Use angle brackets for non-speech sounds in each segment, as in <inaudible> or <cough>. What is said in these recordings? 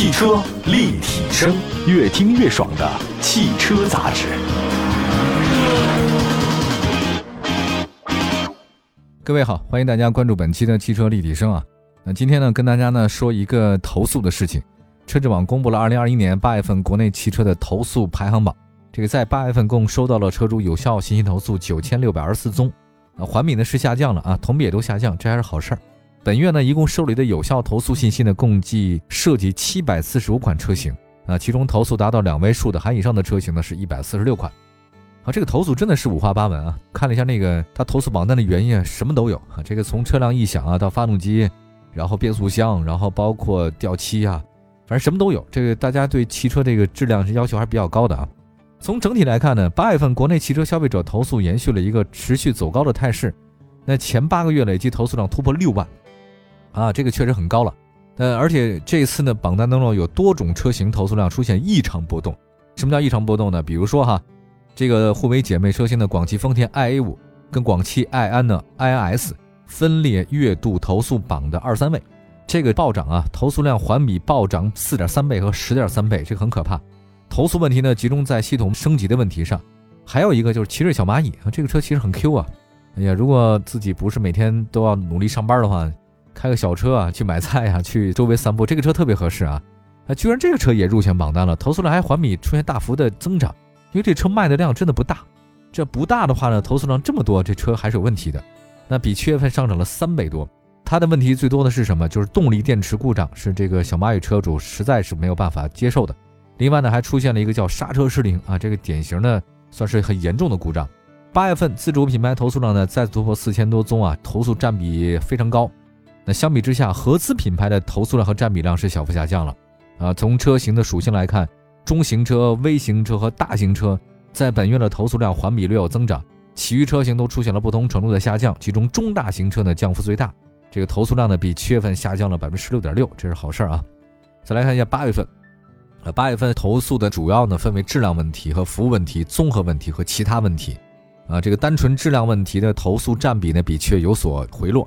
汽车立体声，越听越爽的汽车杂志。各位好，欢迎大家关注本期的汽车立体声啊。那今天呢，跟大家呢说一个投诉的事情。车之网公布了二零二一年八月份国内汽车的投诉排行榜。这个在八月份共收到了车主有效信息投诉九千六百二十四宗，啊，环比呢是下降了啊，同比也都下降，这还是好事儿。本月呢，一共受理的有效投诉信息呢，共计涉及七百四十五款车型，啊，其中投诉达到两位数的含以上的车型呢，是一百四十六款。啊，这个投诉真的是五花八门啊！看了一下那个他投诉榜单的原因，什么都有啊。这个从车辆异响啊，到发动机，然后变速箱，然后包括掉漆啊，反正什么都有。这个大家对汽车这个质量是要求还是比较高的啊。从整体来看呢，八月份国内汽车消费者投诉延续了一个持续走高的态势。那前八个月累计投诉量突破六万，啊，这个确实很高了。呃，而且这次呢，榜单当中有多种车型投诉量出现异常波动。什么叫异常波动呢？比如说哈。这个互为姐妹车型的广汽丰田 iA 五跟广汽埃安的 iNS 分列月度投诉榜的二三位，这个暴涨啊，投诉量环比暴涨四点三倍和十点三倍，这个很可怕。投诉问题呢集中在系统升级的问题上，还有一个就是奇瑞小蚂蚁啊，这个车其实很 Q 啊。哎呀，如果自己不是每天都要努力上班的话，开个小车啊去买菜呀，去周围散步，这个车特别合适啊。啊，居然这个车也入选榜单了，投诉量还环比出现大幅的增长。因为这车卖的量真的不大，这不大的话呢，投诉量这么多，这车还是有问题的。那比七月份上涨了三倍多。它的问题最多的是什么？就是动力电池故障，是这个小蚂蚁车主实在是没有办法接受的。另外呢，还出现了一个叫刹车失灵啊，这个典型的算是很严重的故障。八月份自主品牌投诉量呢再次突破四千多宗啊，投诉占比非常高。那相比之下，合资品牌的投诉量和占比量是小幅下降了啊。从车型的属性来看。中型车、微型车和大型车在本月的投诉量环比略有增长，其余车型都出现了不同程度的下降，其中中大型车呢降幅最大，这个投诉量呢比七月份下降了百分之十六点六，这是好事儿啊。再来看一下八月份，呃，八月份投诉的主要呢分为质量问题和服务问题、综合问题和其他问题，啊，这个单纯质量问题的投诉占比呢比却有所回落。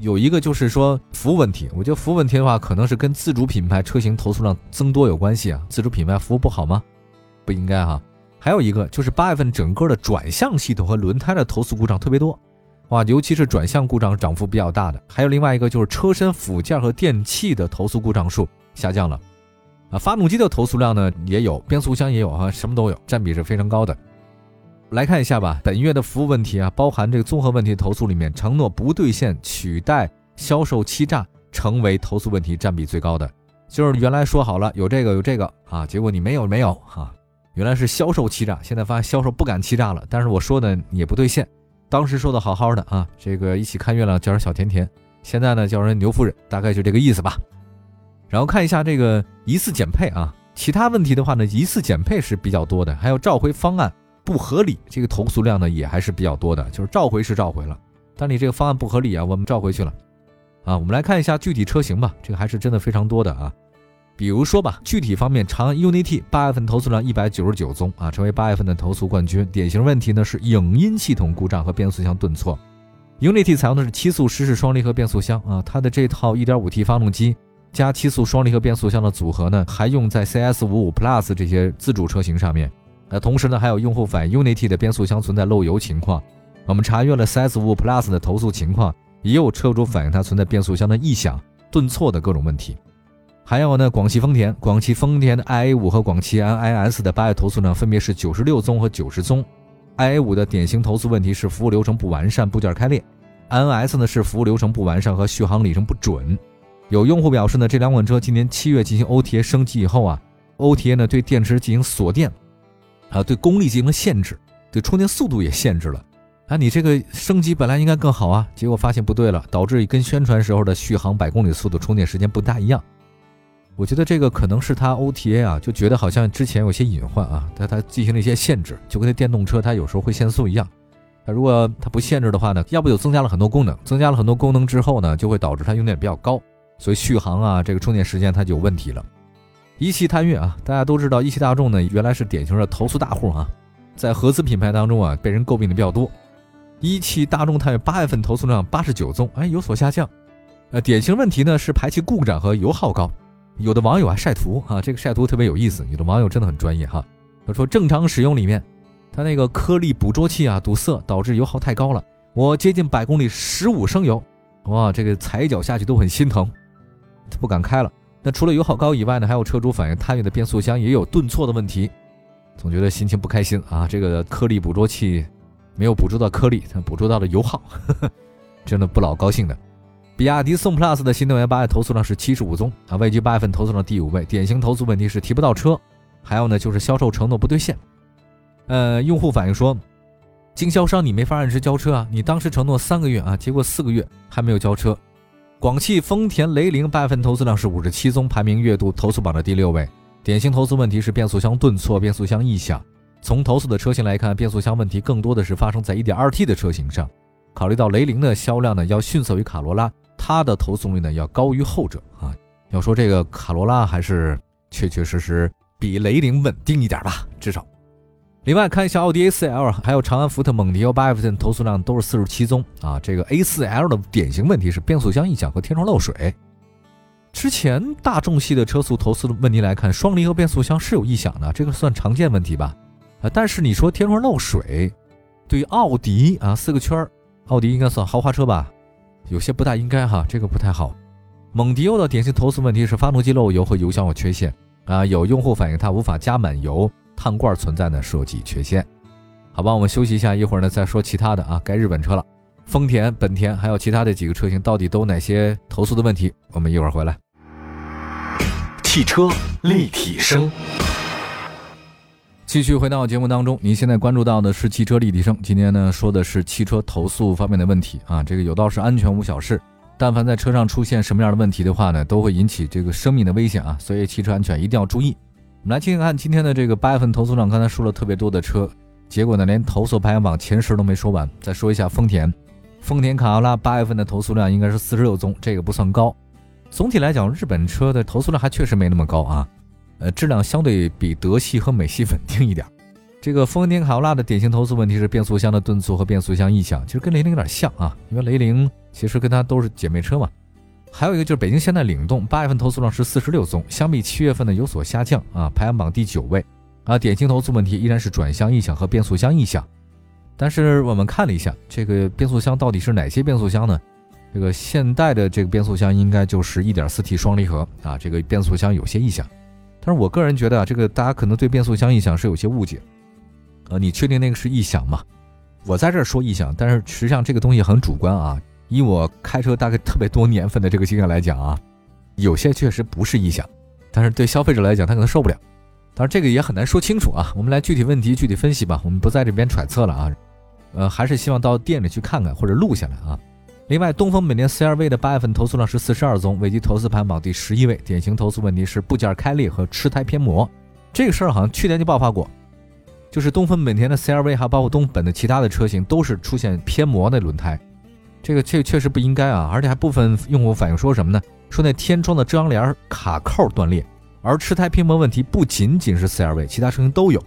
有一个就是说服务问题，我觉得服务问题的话，可能是跟自主品牌车型投诉量增多有关系啊。自主品牌服务不好吗？不应该哈。还有一个就是八月份整个的转向系统和轮胎的投诉故障特别多，哇，尤其是转向故障涨幅比较大的。还有另外一个就是车身附件和电器的投诉故障数下降了，啊，发动机的投诉量呢也有，变速箱也有啊，什么都有，占比是非常高的。来看一下吧，本月的服务问题啊，包含这个综合问题投诉里面，承诺不兑现、取代、销售欺诈，成为投诉问题占比最高的。就是原来说好了有这个有这个啊，结果你没有没有哈，原来是销售欺诈，现在发现销售不敢欺诈了，但是我说的也不兑现。当时说的好好的啊，这个一起看月亮叫人小甜甜，现在呢叫人牛夫人，大概就这个意思吧。然后看一下这个疑似减配啊，其他问题的话呢，疑似减配是比较多的，还有召回方案。不合理，这个投诉量呢也还是比较多的，就是召回是召回了，但你这个方案不合理啊，我们召回去了，啊，我们来看一下具体车型吧，这个还是真的非常多的啊，比如说吧，具体方面，长安 UNI-T 八月份投诉量一百九十九宗啊，成为八月份的投诉冠军。典型问题呢是影音系统故障和变速箱顿挫。UNI-T 采用的是七速湿式双离合变速箱啊，它的这套 1.5T 发动机加七速双离合变速箱的组合呢，还用在 CS55 Plus 这些自主车型上面。那同时呢，还有用户反映 Unity 的变速箱存在漏油情况。我们查阅了 CS5 Plus 的投诉情况，也有车主反映它存在变速箱的异响、顿挫的各种问题。还有呢，广汽丰田、广汽丰田的 iA5 和广汽 NIS 的八月投诉量分别是九十六宗和九十宗。iA5 的典型投诉问题是服务流程不完善、部件开裂；iNS 呢是服务流程不完善和续航里程不准。有用户表示呢，这两款车今年七月进行 OTA 升级以后啊，OTA 呢对电池进行锁电。啊，对功率进行了限制，对充电速度也限制了。啊，你这个升级本来应该更好啊，结果发现不对了，导致跟宣传时候的续航百公里速度、充电时间不大一样。我觉得这个可能是它 OTA 啊，就觉得好像之前有些隐患啊，它它进行了一些限制，就跟那电动车它有时候会限速一样。它如果它不限制的话呢，要不就增加了很多功能，增加了很多功能之后呢，就会导致它用电比较高，所以续航啊，这个充电时间它就有问题了。一汽探岳啊，大家都知道，一汽大众呢原来是典型的投诉大户啊，在合资品牌当中啊，被人诟病的比较多。一汽大众探岳八月份投诉量八十九宗，哎，有所下降。呃，典型问题呢是排气故障和油耗高。有的网友还晒图啊，这个晒图特别有意思，有的网友真的很专业哈。他说正常使用里面，它那个颗粒捕捉器啊堵塞，导致油耗太高了。我接近百公里十五升油，哇，这个踩一脚下去都很心疼，不敢开了。那除了油耗高以外呢，还有车主反映探岳的变速箱也有顿挫的问题，总觉得心情不开心啊。这个颗粒捕捉器没有捕捉到颗粒，它捕捉到了油耗，呵 <laughs> 呵真的不老高兴的。比亚迪宋 PLUS 的新能源八月投诉量是七十五宗啊，位居八月份投诉量第五位。典型投诉问题是提不到车，还有呢就是销售承诺不兑现。呃，用户反映说，经销商你没法按时交车啊，你当时承诺三个月啊，结果四个月还没有交车。广汽丰田雷凌八月份投诉量是五十七宗，排名月度投诉榜的第六位。典型投诉问题是变速箱顿挫、变速箱异响。从投诉的车型来看，变速箱问题更多的是发生在 1.2T 的车型上。考虑到雷凌的销量呢要逊色于卡罗拉，它的投诉率呢要高于后者啊。要说这个卡罗拉还是确确实实比雷凌稳定一点吧，至少。另外看一下奥迪 A4L，还有长安福特蒙迪欧，八月份投诉量都是四十七宗啊。这个 A4L 的典型问题是变速箱异响和天窗漏水。之前大众系的车速投诉的问题来看，双离合变速箱是有异响的，这个算常见问题吧？啊，但是你说天窗漏水，对于奥迪啊四个圈儿，奥迪应该算豪华车吧？有些不大应该哈，这个不太好。蒙迪欧的典型投诉问题是发动机漏油和油箱有缺陷啊，有用户反映它无法加满油。碳罐存在的设计缺陷，好吧，我们休息一下，一会儿呢再说其他的啊。该日本车了，丰田、本田还有其他的几个车型到底都哪些投诉的问题？我们一会儿回来。汽车立体声，继续回到节目当中。您现在关注到的是汽车立体声，今天呢说的是汽车投诉方面的问题啊。这个有道是安全无小事，但凡在车上出现什么样的问题的话呢，都会引起这个生命的危险啊。所以汽车安全一定要注意。我们来听听看今天的这个八月份投诉量，刚才说了特别多的车，结果呢连投诉排行榜前十都没说完。再说一下丰田，丰田卡罗拉八月份的投诉量应该是四十六宗，这个不算高。总体来讲，日本车的投诉量还确实没那么高啊，呃，质量相对比德系和美系稳定一点。这个丰田卡罗拉的典型投诉问题是变速箱的顿挫和变速箱异响，其实跟雷凌有点像啊，因为雷凌其实跟它都是姐妹车嘛。还有一个就是北京现代领动，八月份投诉量是四十六宗，相比七月份呢有所下降啊，排行榜第九位啊。典型投诉问题依然是转向异响和变速箱异响，但是我们看了一下这个变速箱到底是哪些变速箱呢？这个现代的这个变速箱应该就是 1.4T 双离合啊，这个变速箱有些异响。但是我个人觉得啊，这个大家可能对变速箱异响是有些误解，呃，你确定那个是异响吗？我在这儿说异响，但是实际上这个东西很主观啊。以我开车大概特别多年份的这个经验来讲啊，有些确实不是异响，但是对消费者来讲他可能受不了。当然这个也很难说清楚啊。我们来具体问题具体分析吧，我们不在这边揣测了啊。呃，还是希望到店里去看看或者录下来啊。另外，东风本田 CR-V 的八月份投诉量是四十二宗，位居投诉排行榜第十一位。典型投诉问题是部件开裂和吃胎偏磨。这个事儿好像去年就爆发过，就是东风本田的 CR-V 还包括东本的其他的车型都是出现偏磨的轮胎。这个这确实不应该啊，而且还部分用户反映说什么呢？说那天窗的遮阳帘卡扣断裂，而吃胎偏磨问题不仅仅是 CR-V，其他车型都有，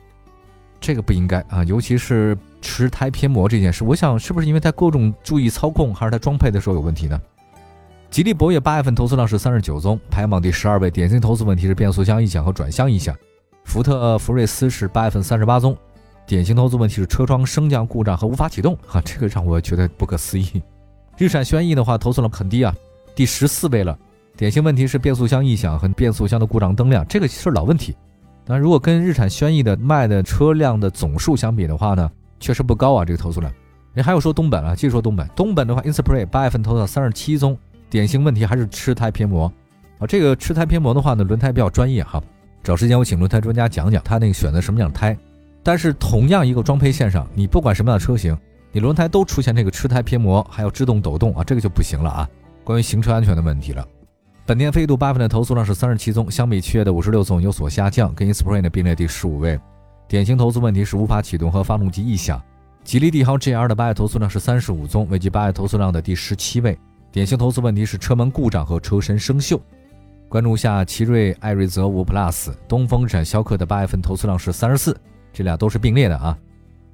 这个不应该啊，尤其是吃胎偏磨这件事，我想是不是因为它各种注意操控，还是它装配的时候有问题呢？吉利博越八月份投诉量是三十九宗，排行榜第十二位，典型投诉问题是变速箱异响和转向异响。福特福睿斯是八月份三十八宗，典型投诉问题是车窗升降故障和无法启动啊，这个让我觉得不可思议。日产轩逸的话，投诉量很低啊，第十四位了。典型问题是变速箱异响和变速箱的故障灯亮，这个是老问题。但如果跟日产轩逸的卖的车辆的总数相比的话呢，确实不高啊，这个投诉量。人还有说东本啊，继续说东本。东本的话，Inspire 八月份投诉三十七宗，典型问题还是吃胎偏磨啊。这个吃胎偏磨的话呢，轮胎比较专业哈，找时间我请轮胎专家讲讲他那个选择什么样的胎。但是同样一个装配线上，你不管什么样的车型。你轮胎都出现这个吃胎偏磨，还有制动抖动啊，这个就不行了啊。关于行车安全的问题了。本田飞度八份的投诉量是三十七宗，相比七月的五十六宗有所下降，跟 Inspire 并列第十五位。典型投诉问题是无法启动和发动机异响。吉利帝豪 GL 的八月投诉量是三十五宗，位居八月投诉量的第十七位。典型投诉问题是车门故障和车身生锈。关注一下奇瑞艾瑞泽五 Plus，东风日产逍客的八月份投诉量是三十四，这俩都是并列的啊。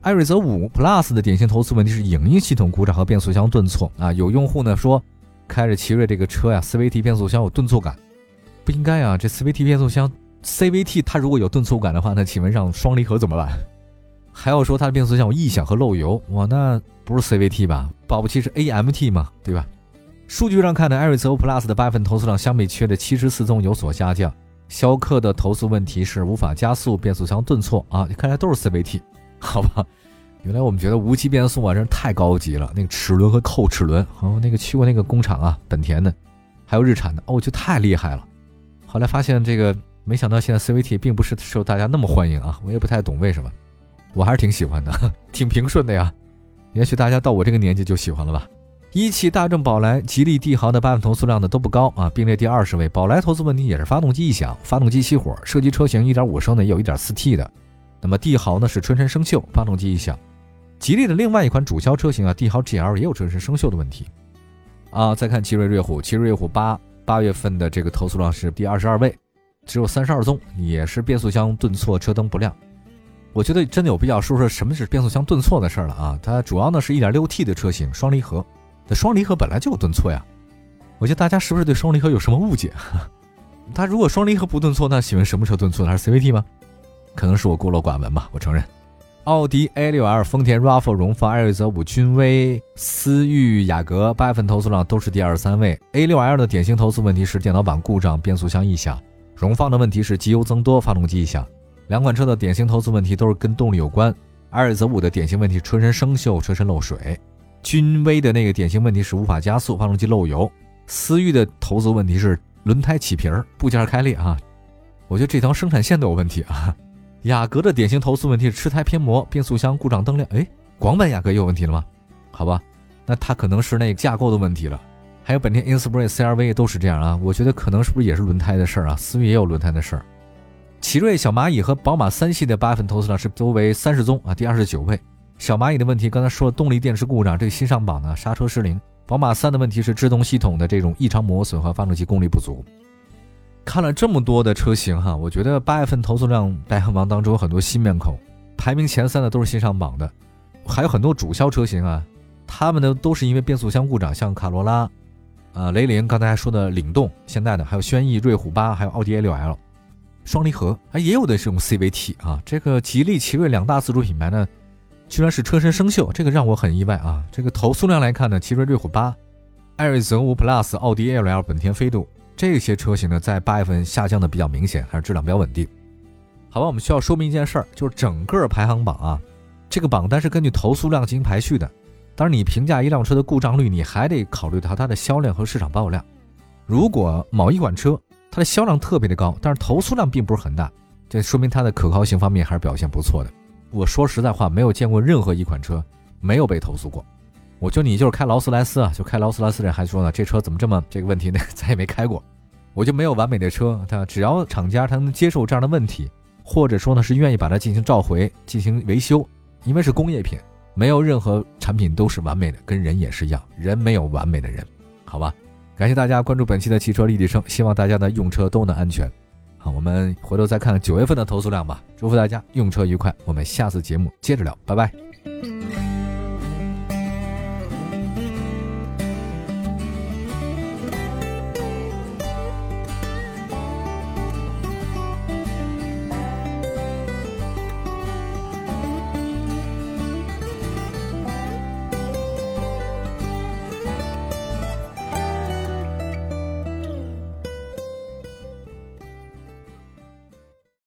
艾瑞泽五 Plus 的典型投诉问题是影音系统故障和变速箱顿挫啊。有用户呢说，开着奇瑞这个车呀，CVT 变速箱有顿挫感。不应该啊，这 CVT 变速箱，CVT 它如果有顿挫感的话，那请问让双离合怎么办？还要说它的变速箱有异响和漏油，哇，那不是 CVT 吧？保不齐是 AMT 嘛，对吧？数据上看呢，艾瑞泽五 Plus 的八月份投诉量相比七月的七十四宗有所下降。逍客的投诉问题是无法加速，变速箱顿挫啊，看来都是 CVT，好吧？原来我们觉得无级变速啊，真是太高级了。那个齿轮和扣齿轮，哦，那个去过那个工厂啊，本田的，还有日产的，哦，就太厉害了。后来发现这个，没想到现在 CVT 并不是受大家那么欢迎啊，我也不太懂为什么，我还是挺喜欢的，<laughs> 挺平顺的呀。也许大家到我这个年纪就喜欢了吧。一汽大众宝来、吉利帝豪的八万投诉量呢都不高啊，并列第二十位。宝来投诉问题也是发动机异响、发动机熄火，涉及车型1.5升的也有 1.4T 的。那么帝豪呢是车身生锈、发动机异响。吉利的另外一款主销车型啊，帝豪 GL 也有车身生锈的问题。啊，再看奇瑞瑞虎，奇瑞瑞虎八八月份的这个投诉量是第二十二位，只有三十二宗，也是变速箱顿挫、车灯不亮。我觉得真的有必要说说什么是变速箱顿挫的事儿了啊。它主要呢是一点六 T 的车型，双离合。那双离合本来就有顿挫呀，我觉得大家是不是对双离合有什么误解？<laughs> 它如果双离合不顿挫，那请问什么车顿挫？还是 CVT 吗？可能是我孤陋寡闻吧，我承认。奥迪 A6L、丰田 RAV4、荣放、艾瑞泽五、君威、思域、雅阁八月份投诉量都是第二十三位。A6L 的典型投诉问题是电脑板故障、变速箱异响；荣放的问题是机油增多、发动机异响。两款车的典型投诉问题都是跟动力有关。艾瑞泽五的典型问题车身生锈、车身漏水。君威的那个典型问题是无法加速，发动机漏油；思域的投诉问题是轮胎起皮儿、部件开裂啊。我觉得这条生产线都有问题啊。雅阁的典型投诉问题是吃胎偏磨、变速箱故障灯亮。哎，广本雅阁也有问题了吗？好吧，那它可能是那架构的问题了。还有本田 Inspire、CRV 都是这样啊。我觉得可能是不是也是轮胎的事儿啊？思域也有轮胎的事儿。奇瑞小蚂蚁和宝马三系的八月份投诉量是都为三十宗啊，第二十九位。小蚂蚁的问题，刚才说了，动力电池故障，这个新上榜的刹车失灵。宝马三的问题是制动系统的这种异常磨损和发动机功率不足。看了这么多的车型哈，我觉得八月份投诉量排行榜当中有很多新面孔，排名前三的都是新上榜的，还有很多主销车型啊，他们呢都是因为变速箱故障，像卡罗拉、啊雷凌，刚才还说的领动，现在的还有轩逸、瑞虎八，还有奥迪 A6L，双离合，啊也有的是用 CVT 啊。这个吉利、奇瑞两大自主品牌呢。居然是车身生锈，这个让我很意外啊！这个投诉量来看呢，奇瑞瑞虎八、艾瑞泽五 Plus、奥迪 A6L、本田飞度这些车型呢，在八月份下降的比较明显，还是质量比较稳定。好吧，我们需要说明一件事儿，就是整个排行榜啊，这个榜单是根据投诉量进行排序的。当然，你评价一辆车的故障率，你还得考虑到它的销量和市场保有量。如果某一款车它的销量特别的高，但是投诉量并不是很大，这说明它的可靠性方面还是表现不错的。我说实在话，没有见过任何一款车没有被投诉过。我就你就是开劳斯莱斯啊，就开劳斯莱斯人还说呢，这车怎么这么这个问题呢？<laughs> 咱也没开过。我就没有完美的车，他只要厂家他能接受这样的问题，或者说呢是愿意把它进行召回、进行维修，因为是工业品，没有任何产品都是完美的，跟人也是一样，人没有完美的人，好吧？感谢大家关注本期的汽车立体声，希望大家呢用车都能安全。好，我们回头再看九月份的投诉量吧。祝福大家用车愉快，我们下次节目接着聊，拜拜。